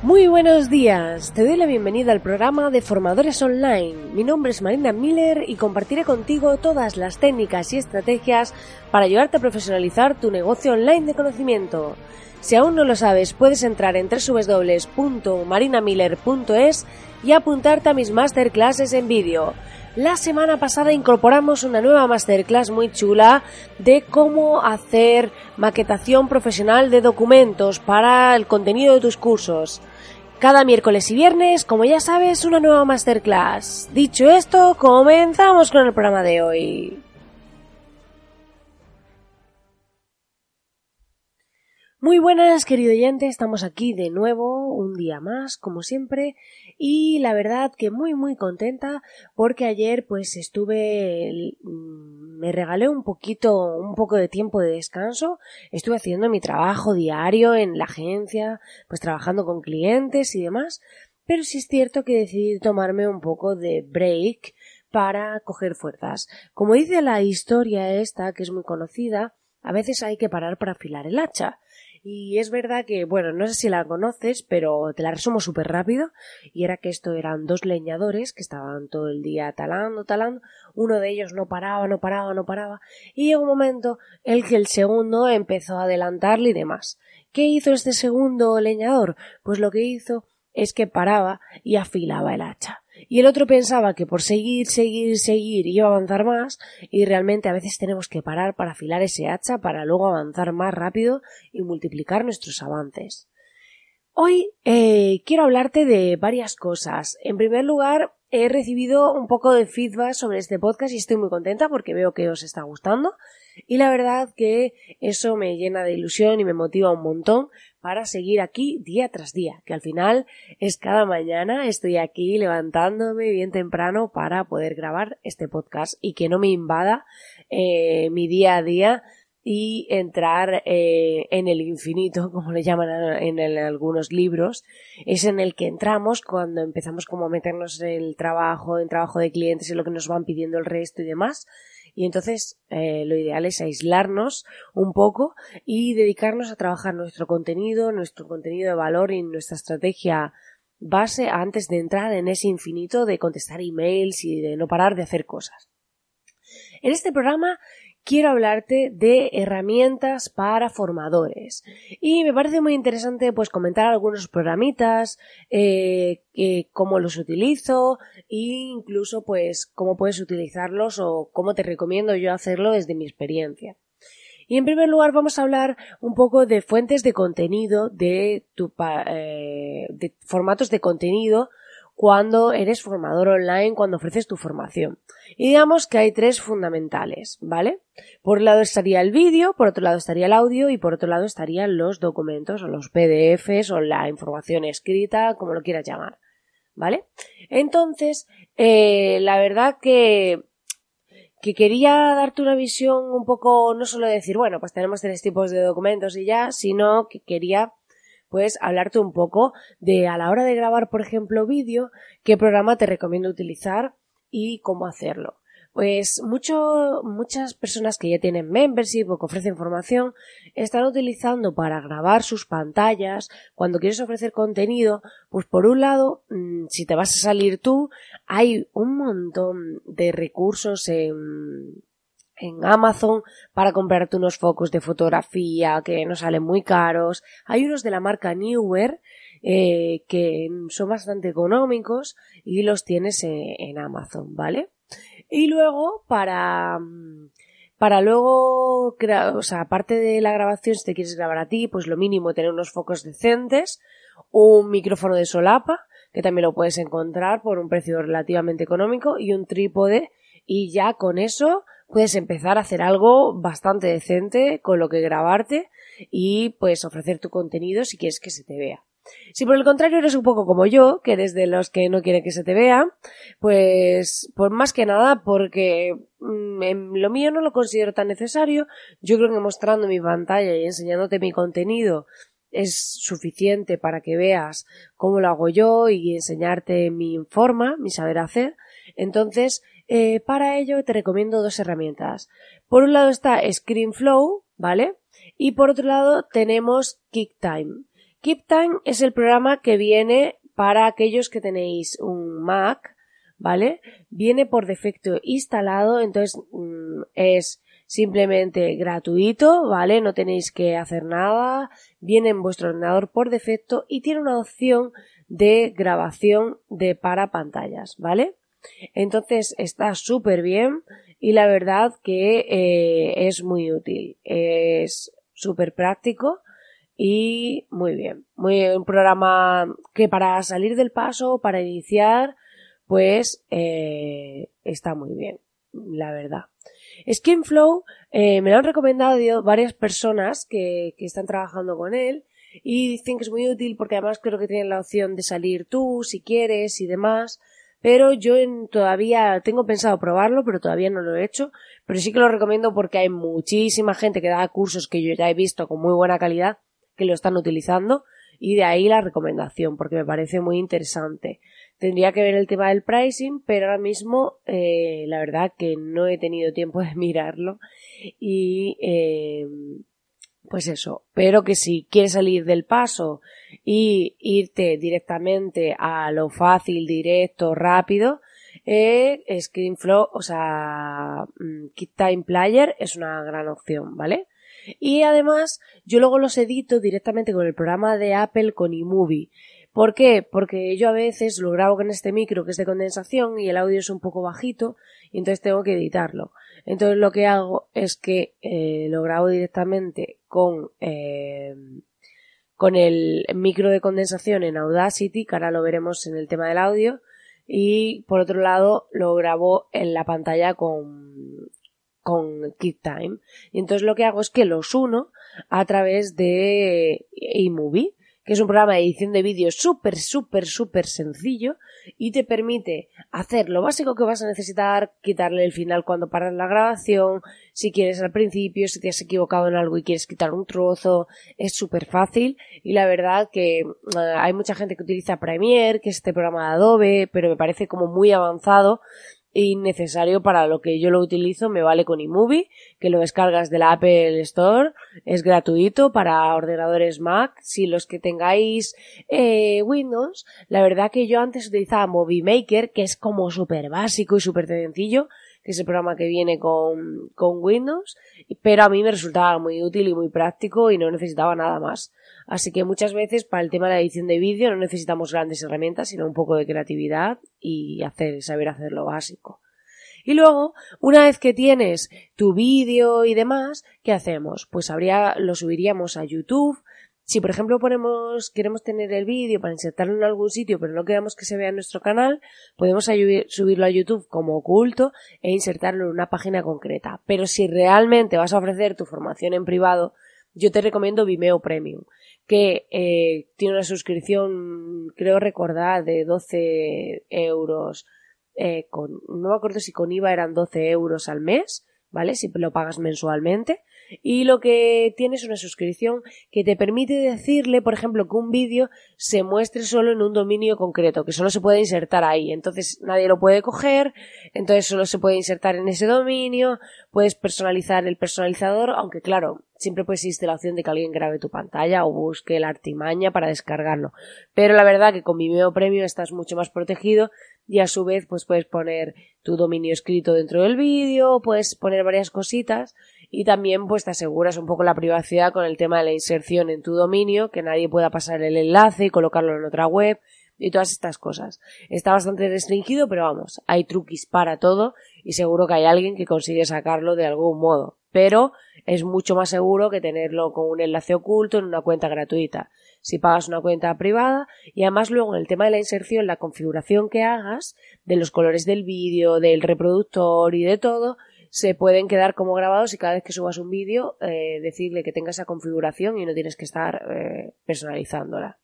Muy buenos días, te doy la bienvenida al programa de Formadores Online. Mi nombre es Marina Miller y compartiré contigo todas las técnicas y estrategias para ayudarte a profesionalizar tu negocio online de conocimiento. Si aún no lo sabes, puedes entrar en www.marinamiller.es y apuntarte a mis masterclasses en vídeo. La semana pasada incorporamos una nueva masterclass muy chula de cómo hacer maquetación profesional de documentos para el contenido de tus cursos. Cada miércoles y viernes, como ya sabes, una nueva masterclass. Dicho esto, comenzamos con el programa de hoy. Muy buenas, querido oyente, estamos aquí de nuevo, un día más, como siempre, y la verdad que muy muy contenta porque ayer pues estuve, mm, me regalé un poquito, un poco de tiempo de descanso, estuve haciendo mi trabajo diario en la agencia, pues trabajando con clientes y demás, pero sí es cierto que decidí tomarme un poco de break para coger fuerzas. Como dice la historia esta, que es muy conocida, a veces hay que parar para afilar el hacha. Y es verdad que, bueno, no sé si la conoces, pero te la resumo súper rápido. Y era que esto eran dos leñadores que estaban todo el día talando, talando. Uno de ellos no paraba, no paraba, no paraba. Y llegó un momento en que el segundo empezó a adelantarle y demás. ¿Qué hizo este segundo leñador? Pues lo que hizo es que paraba y afilaba el hacha. Y el otro pensaba que por seguir, seguir, seguir iba a avanzar más y realmente a veces tenemos que parar para afilar ese hacha para luego avanzar más rápido y multiplicar nuestros avances. Hoy eh, quiero hablarte de varias cosas. En primer lugar, he recibido un poco de feedback sobre este podcast y estoy muy contenta porque veo que os está gustando. Y la verdad que eso me llena de ilusión y me motiva un montón para seguir aquí día tras día, que al final es cada mañana estoy aquí levantándome bien temprano para poder grabar este podcast y que no me invada eh, mi día a día y entrar eh, en el infinito, como le llaman en, en, algunos libros, es en el que entramos cuando empezamos como a meternos en el trabajo, en trabajo de clientes y lo que nos van pidiendo el resto y demás, y entonces eh, lo ideal es aislarnos un poco y dedicarnos a trabajar nuestro contenido, nuestro contenido de valor y nuestra estrategia base antes de entrar en ese infinito de contestar emails y de no parar de hacer cosas. En este programa quiero hablarte de herramientas para formadores. Y me parece muy interesante pues comentar algunos programitas, eh, cómo los utilizo e incluso pues cómo puedes utilizarlos o cómo te recomiendo yo hacerlo desde mi experiencia. Y en primer lugar vamos a hablar un poco de fuentes de contenido, de, eh, de formatos de contenido cuando eres formador online, cuando ofreces tu formación. Y digamos que hay tres fundamentales, ¿vale? Por un lado estaría el vídeo, por otro lado estaría el audio y por otro lado estarían los documentos o los PDFs o la información escrita, como lo quieras llamar, ¿vale? Entonces, eh, la verdad que que quería darte una visión un poco, no solo decir, bueno, pues tenemos tres tipos de documentos y ya, sino que quería pues hablarte un poco de a la hora de grabar, por ejemplo, vídeo, qué programa te recomiendo utilizar y cómo hacerlo. Pues mucho, muchas personas que ya tienen membership o que ofrecen formación están utilizando para grabar sus pantallas cuando quieres ofrecer contenido, pues por un lado, mm, si te vas a salir tú, hay un montón de recursos en, en Amazon para comprarte unos focos de fotografía que no salen muy caros. Hay unos de la marca Newer eh, que son bastante económicos y los tienes en, Amazon, ¿vale? Y luego para para luego, o sea, aparte de la grabación, si te quieres grabar a ti, pues lo mínimo tener unos focos decentes, un micrófono de solapa, que también lo puedes encontrar por un precio relativamente económico, y un trípode, y ya con eso puedes empezar a hacer algo bastante decente con lo que grabarte y pues ofrecer tu contenido si quieres que se te vea. Si por el contrario eres un poco como yo, que eres de los que no quiere que se te vea, pues, pues más que nada porque mm, lo mío no lo considero tan necesario. Yo creo que mostrando mi pantalla y enseñándote mi contenido es suficiente para que veas cómo lo hago yo y enseñarte mi forma, mi saber hacer. Entonces, eh, para ello te recomiendo dos herramientas. Por un lado está ScreenFlow, ¿vale? Y por otro lado tenemos QuickTime. KeepTime es el programa que viene para aquellos que tenéis un Mac, ¿vale? Viene por defecto instalado, entonces mm, es simplemente gratuito, ¿vale? No tenéis que hacer nada, viene en vuestro ordenador por defecto y tiene una opción de grabación de para pantallas, ¿vale? Entonces está súper bien y la verdad que eh, es muy útil, es súper práctico y muy bien. Muy un programa que para salir del paso, para iniciar, pues eh, está muy bien, la verdad. Skinflow eh, me lo han recomendado varias personas que, que están trabajando con él y dicen que es muy útil porque además creo que tienen la opción de salir tú si quieres y demás. Pero yo en, todavía tengo pensado probarlo, pero todavía no lo he hecho. Pero sí que lo recomiendo porque hay muchísima gente que da cursos que yo ya he visto con muy buena calidad que lo están utilizando y de ahí la recomendación porque me parece muy interesante. Tendría que ver el tema del pricing, pero ahora mismo eh, la verdad que no he tenido tiempo de mirarlo y eh, pues eso, pero que si quieres salir del paso y irte directamente a lo fácil, directo, rápido, eh, ScreenFlow, o sea, mm, Time Player es una gran opción, ¿vale? Y además, yo luego los edito directamente con el programa de Apple con iMovie. ¿Por qué? Porque yo a veces lo grabo con este micro que es de condensación y el audio es un poco bajito y entonces tengo que editarlo. Entonces lo que hago es que eh, lo grabo directamente con, eh, con el micro de condensación en Audacity, que ahora lo veremos en el tema del audio, y por otro lado lo grabo en la pantalla con, con QuickTime. Y entonces lo que hago es que los uno a través de iMovie que es un programa de edición de vídeo súper, súper, súper sencillo y te permite hacer lo básico que vas a necesitar, quitarle el final cuando paras la grabación, si quieres al principio, si te has equivocado en algo y quieres quitar un trozo, es súper fácil. Y la verdad que eh, hay mucha gente que utiliza Premiere, que es este programa de Adobe, pero me parece como muy avanzado innecesario para lo que yo lo utilizo, me vale con iMovie, que lo descargas de la Apple Store, es gratuito para ordenadores Mac, si los que tengáis eh, Windows, la verdad que yo antes utilizaba Movie Maker, que es como súper básico y súper sencillo, que es el programa que viene con, con Windows, pero a mí me resultaba muy útil y muy práctico y no necesitaba nada más. Así que muchas veces para el tema de la edición de vídeo no necesitamos grandes herramientas, sino un poco de creatividad y hacer, saber hacer lo básico. Y luego, una vez que tienes tu vídeo y demás, ¿qué hacemos? Pues habría, lo subiríamos a YouTube. Si por ejemplo ponemos, queremos tener el vídeo para insertarlo en algún sitio, pero no queremos que se vea en nuestro canal, podemos subirlo a YouTube como oculto e insertarlo en una página concreta. Pero si realmente vas a ofrecer tu formación en privado, yo te recomiendo Vimeo Premium que eh, tiene una suscripción, creo recordar, de 12 euros. Eh, con, no me acuerdo si con IVA eran 12 euros al mes, ¿vale? Si lo pagas mensualmente y lo que tiene es una suscripción que te permite decirle, por ejemplo, que un vídeo se muestre solo en un dominio concreto, que solo se puede insertar ahí. Entonces nadie lo puede coger, entonces solo se puede insertar en ese dominio, puedes personalizar el personalizador, aunque claro, siempre pues existe la opción de que alguien grabe tu pantalla o busque la artimaña para descargarlo. Pero la verdad que con Vimeo Premium estás mucho más protegido y a su vez pues puedes poner tu dominio escrito dentro del vídeo, puedes poner varias cositas y también pues te aseguras un poco la privacidad con el tema de la inserción en tu dominio, que nadie pueda pasar el enlace y colocarlo en otra web y todas estas cosas. Está bastante restringido, pero vamos, hay truquis para todo y seguro que hay alguien que consigue sacarlo de algún modo. Pero es mucho más seguro que tenerlo con un enlace oculto en una cuenta gratuita. Si pagas una cuenta privada y además luego en el tema de la inserción, la configuración que hagas de los colores del vídeo, del reproductor y de todo, se pueden quedar como grabados y cada vez que subas un vídeo eh, decirle que tenga esa configuración y no tienes que estar eh, personalizándola.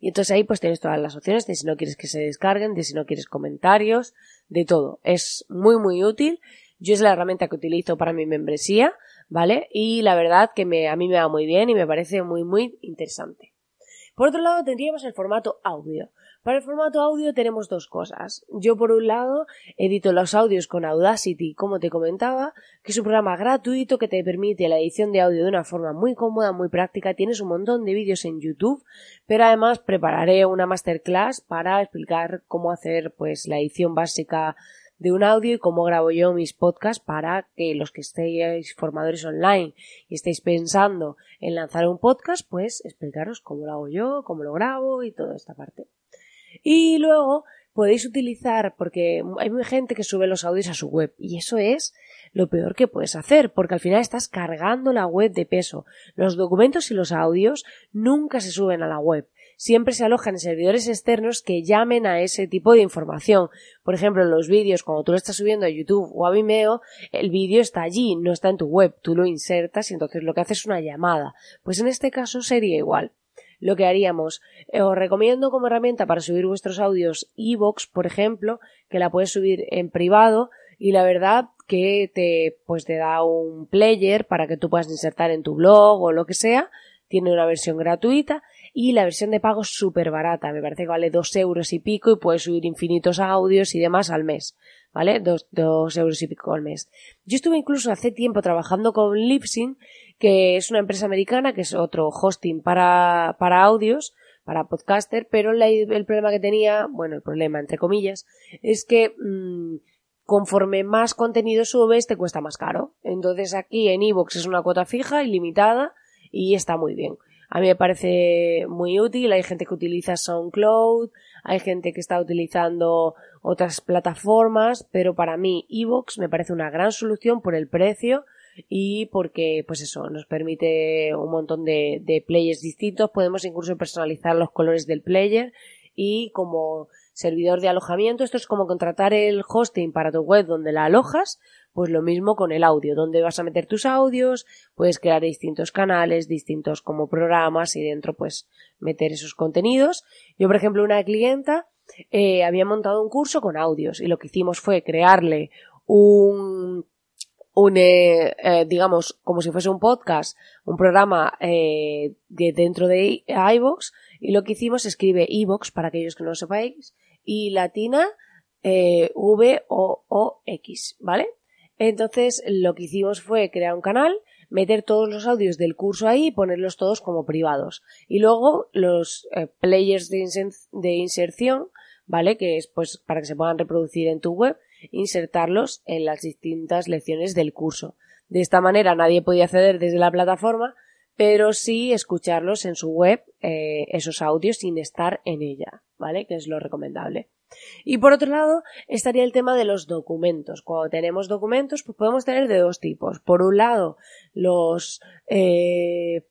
Y entonces ahí pues tienes todas las opciones de si no quieres que se descarguen, de si no quieres comentarios, de todo. Es muy muy útil. Yo es la herramienta que utilizo para mi membresía, ¿vale? Y la verdad que me, a mí me va muy bien y me parece muy muy interesante. Por otro lado tendríamos el formato audio. Para el formato audio tenemos dos cosas. Yo por un lado edito los audios con Audacity, como te comentaba, que es un programa gratuito que te permite la edición de audio de una forma muy cómoda, muy práctica. Tienes un montón de vídeos en YouTube, pero además prepararé una masterclass para explicar cómo hacer pues la edición básica de un audio y cómo grabo yo mis podcasts para que los que estéis formadores online y estéis pensando en lanzar un podcast, pues explicaros cómo lo hago yo, cómo lo grabo y toda esta parte. Y luego podéis utilizar, porque hay mucha gente que sube los audios a su web, y eso es lo peor que puedes hacer, porque al final estás cargando la web de peso. Los documentos y los audios nunca se suben a la web. Siempre se alojan en servidores externos que llamen a ese tipo de información. Por ejemplo, los vídeos, cuando tú lo estás subiendo a YouTube o a Vimeo, el vídeo está allí, no está en tu web. Tú lo insertas y entonces lo que haces es una llamada. Pues en este caso sería igual lo que haríamos. Eh, os recomiendo como herramienta para subir vuestros audios Evox, por ejemplo, que la puedes subir en privado y la verdad que te pues te da un player para que tú puedas insertar en tu blog o lo que sea. Tiene una versión gratuita y la versión de pago es súper barata. Me parece que vale dos euros y pico y puedes subir infinitos audios y demás al mes. ¿Vale? Dos, dos euros y pico al mes. Yo estuve incluso hace tiempo trabajando con Lipsyn que es una empresa americana, que es otro hosting para, para audios, para podcaster, pero el problema que tenía, bueno, el problema entre comillas, es que mmm, conforme más contenido subes te cuesta más caro. Entonces aquí en iVoox es una cuota fija, ilimitada, y está muy bien. A mí me parece muy útil, hay gente que utiliza SoundCloud, hay gente que está utilizando otras plataformas, pero para mí iVoox me parece una gran solución por el precio y porque pues eso nos permite un montón de, de players distintos. Podemos incluso personalizar los colores del player y como servidor de alojamiento. Esto es como contratar el hosting para tu web donde la alojas pues lo mismo con el audio donde vas a meter tus audios puedes crear distintos canales distintos como programas y dentro pues meter esos contenidos. Yo por ejemplo una clienta eh, había montado un curso con audios y lo que hicimos fue crearle un un, eh, eh, digamos, como si fuese un podcast, un programa eh, de dentro de iVoox, y lo que hicimos escribe iVoox, para aquellos que no lo sepáis, y latina eh, V-O-O-X, ¿vale? Entonces, lo que hicimos fue crear un canal, meter todos los audios del curso ahí y ponerlos todos como privados. Y luego los eh, players de, de inserción, ¿vale? Que es pues para que se puedan reproducir en tu web, insertarlos en las distintas lecciones del curso. De esta manera nadie podía acceder desde la plataforma, pero sí escucharlos en su web, eh, esos audios sin estar en ella, ¿vale? Que es lo recomendable. Y por otro lado, estaría el tema de los documentos. Cuando tenemos documentos, pues podemos tener de dos tipos. Por un lado, los eh,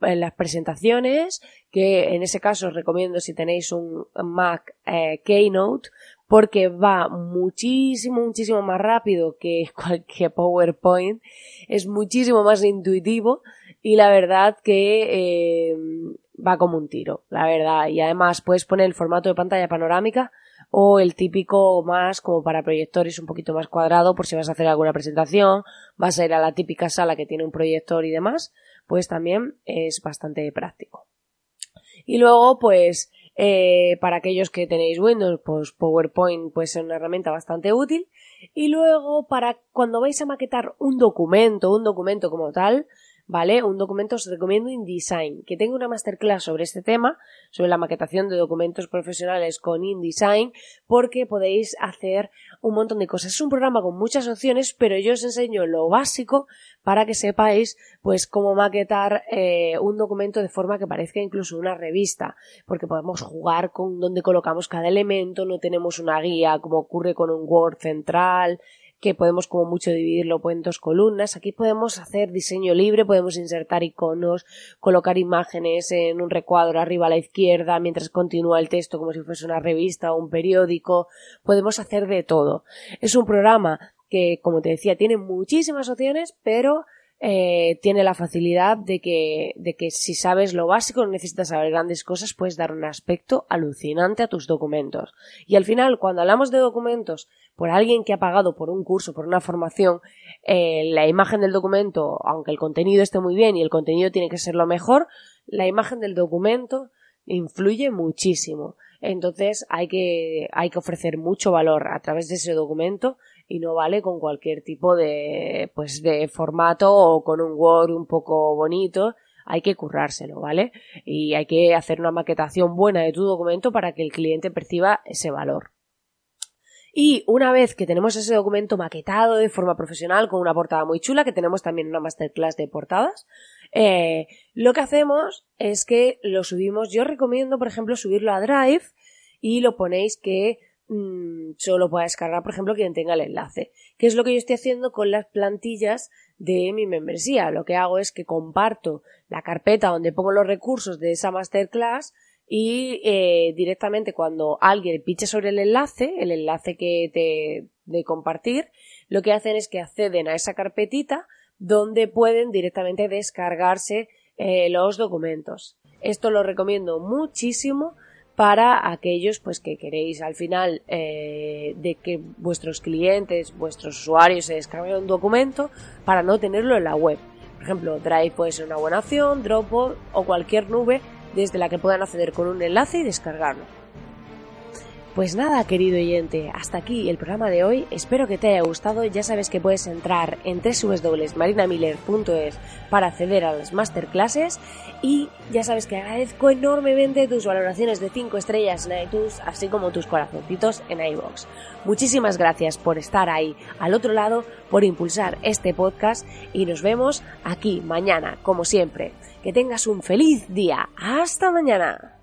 las presentaciones, que en ese caso os recomiendo si tenéis un Mac eh, Keynote, porque va muchísimo, muchísimo más rápido que cualquier PowerPoint, es muchísimo más intuitivo y la verdad que eh, va como un tiro, la verdad. Y además puedes poner el formato de pantalla panorámica o el típico más como para proyectores un poquito más cuadrado por si vas a hacer alguna presentación, vas a ir a la típica sala que tiene un proyector y demás, pues también es bastante práctico. Y luego, pues, eh, para aquellos que tenéis Windows, pues PowerPoint puede ser una herramienta bastante útil. Y luego, para cuando vais a maquetar un documento, un documento como tal, ¿vale? Un documento os recomiendo InDesign, que tengo una masterclass sobre este tema, sobre la maquetación de documentos profesionales con InDesign, porque podéis hacer un montón de cosas. Es un programa con muchas opciones, pero yo os enseño lo básico para que sepáis, pues, cómo maquetar eh, un documento de forma que parezca incluso una revista, porque podemos jugar con dónde colocamos cada elemento, no tenemos una guía como ocurre con un Word central, que podemos como mucho dividirlo en dos columnas. Aquí podemos hacer diseño libre, podemos insertar iconos, colocar imágenes en un recuadro arriba a la izquierda mientras continúa el texto como si fuese una revista o un periódico. Podemos hacer de todo. Es un programa que, como te decía, tiene muchísimas opciones, pero eh, tiene la facilidad de que, de que si sabes lo básico, no necesitas saber grandes cosas, puedes dar un aspecto alucinante a tus documentos. Y al final, cuando hablamos de documentos por alguien que ha pagado por un curso, por una formación, eh, la imagen del documento, aunque el contenido esté muy bien y el contenido tiene que ser lo mejor, la imagen del documento influye muchísimo. Entonces hay que, hay que ofrecer mucho valor a través de ese documento y no vale con cualquier tipo de, pues de formato o con un Word un poco bonito. Hay que currárselo, ¿vale? Y hay que hacer una maquetación buena de tu documento para que el cliente perciba ese valor. Y una vez que tenemos ese documento maquetado de forma profesional con una portada muy chula, que tenemos también una masterclass de portadas, eh, lo que hacemos es que lo subimos. Yo recomiendo, por ejemplo, subirlo a Drive y lo ponéis que mmm, solo pueda descargar, por ejemplo, quien tenga el enlace. Que es lo que yo estoy haciendo con las plantillas de mi membresía. Lo que hago es que comparto la carpeta donde pongo los recursos de esa masterclass y eh, directamente cuando alguien piche sobre el enlace, el enlace que te de compartir, lo que hacen es que acceden a esa carpetita donde pueden directamente descargarse eh, los documentos. Esto lo recomiendo muchísimo para aquellos pues que queréis al final eh, de que vuestros clientes, vuestros usuarios se descarguen un documento para no tenerlo en la web. Por ejemplo, Drive puede ser una buena opción, Dropbox o cualquier nube desde la que puedan acceder con un enlace y descargarlo. Pues nada, querido oyente, hasta aquí el programa de hoy. Espero que te haya gustado. Ya sabes que puedes entrar en www.marinamiller.es para acceder a las masterclasses y ya sabes que agradezco enormemente tus valoraciones de 5 estrellas en iTunes, así como tus corazoncitos en iBox. Muchísimas gracias por estar ahí al otro lado, por impulsar este podcast y nos vemos aquí mañana, como siempre. Que tengas un feliz día. Hasta mañana.